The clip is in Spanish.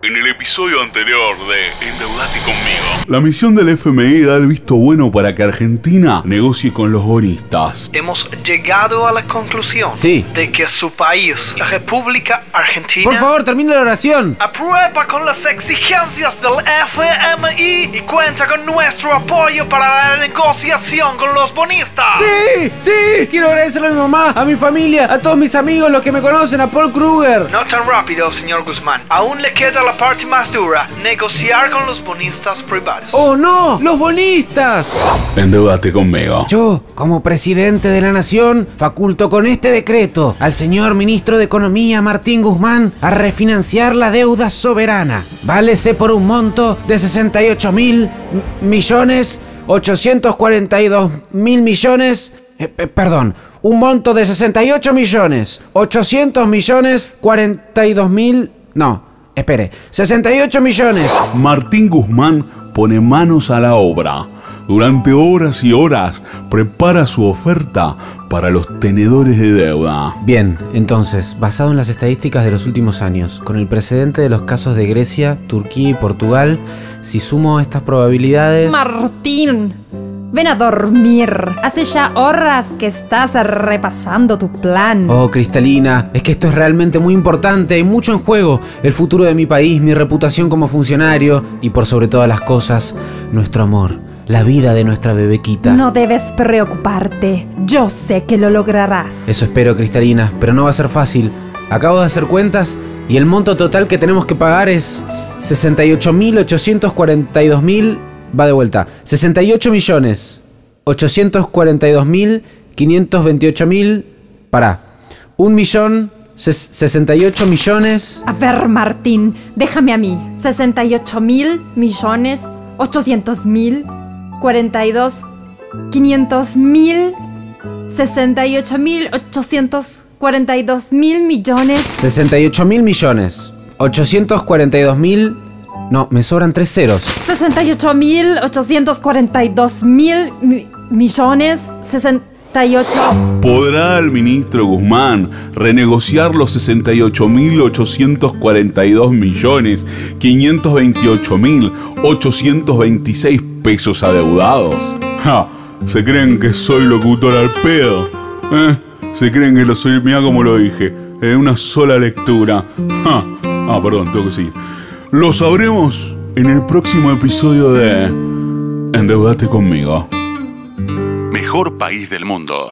En el episodio anterior de Endeudate conmigo, la misión del FMI da el visto bueno para que Argentina negocie con los bonistas. Hemos llegado a la conclusión Sí. de que su país, la República Argentina, Por favor, termine la oración. aprueba con las exigencias del FMI y cuenta con nuestro apoyo para la negociación con los bonistas. Sí, sí. Quiero agradecerle a mi mamá, a mi familia, a todos mis amigos, los que me conocen, a Paul Kruger. No tan rápido, señor Guzmán. Aún le queda la parte más dura, negociar con los bonistas privados. ¡Oh no! ¡Los bonistas! Endeudate conmigo. Yo, como presidente de la nación, faculto con este decreto al señor ministro de Economía Martín Guzmán a refinanciar la deuda soberana. Válese por un monto de 68 mil millones 842 mil millones. eh, eh, perdón, un monto de 68 millones 800 millones 42 mil. No, espere, 68 millones Martín Guzmán pone manos a la obra. Durante horas y horas prepara su oferta para los tenedores de deuda. Bien, entonces, basado en las estadísticas de los últimos años, con el precedente de los casos de Grecia, Turquía y Portugal, si sumo estas probabilidades... Martín, ven a dormir. Hace ya horas que estás repasando tu plan. Oh, Cristalina, es que esto es realmente muy importante, hay mucho en juego. El futuro de mi país, mi reputación como funcionario y por sobre todas las cosas, nuestro amor, la vida de nuestra bebequita. No debes preocuparte. Yo sé que lo lograrás. Eso espero, Cristalina, pero no va a ser fácil. Acabo de hacer cuentas y el monto total que tenemos que pagar es 68.842.000... Va de vuelta. 68 millones. 842.528.000... Pará. 1 millón... ses- 68 millones... A ver, Martín, déjame a mí. 68 mil millones, 800 mil, 42, 500 mil, 68 mil, 842 mil millones. 68 mil millones. 842 mil... No, me sobran tres ceros. 68 mil, 842 mil mi- millones, 68. ¿Podrá el ministro Guzmán renegociar los 68.842 millones 528.826 pesos adeudados? Ja, ¿Se creen que soy locutor al pedo? ¿Eh? ¿Se creen que lo soy? Mira como lo dije, en una sola lectura. Ja. Ah, perdón, tengo que seguir. Lo sabremos en el próximo episodio de Endeudate conmigo. Mejor país del mundo.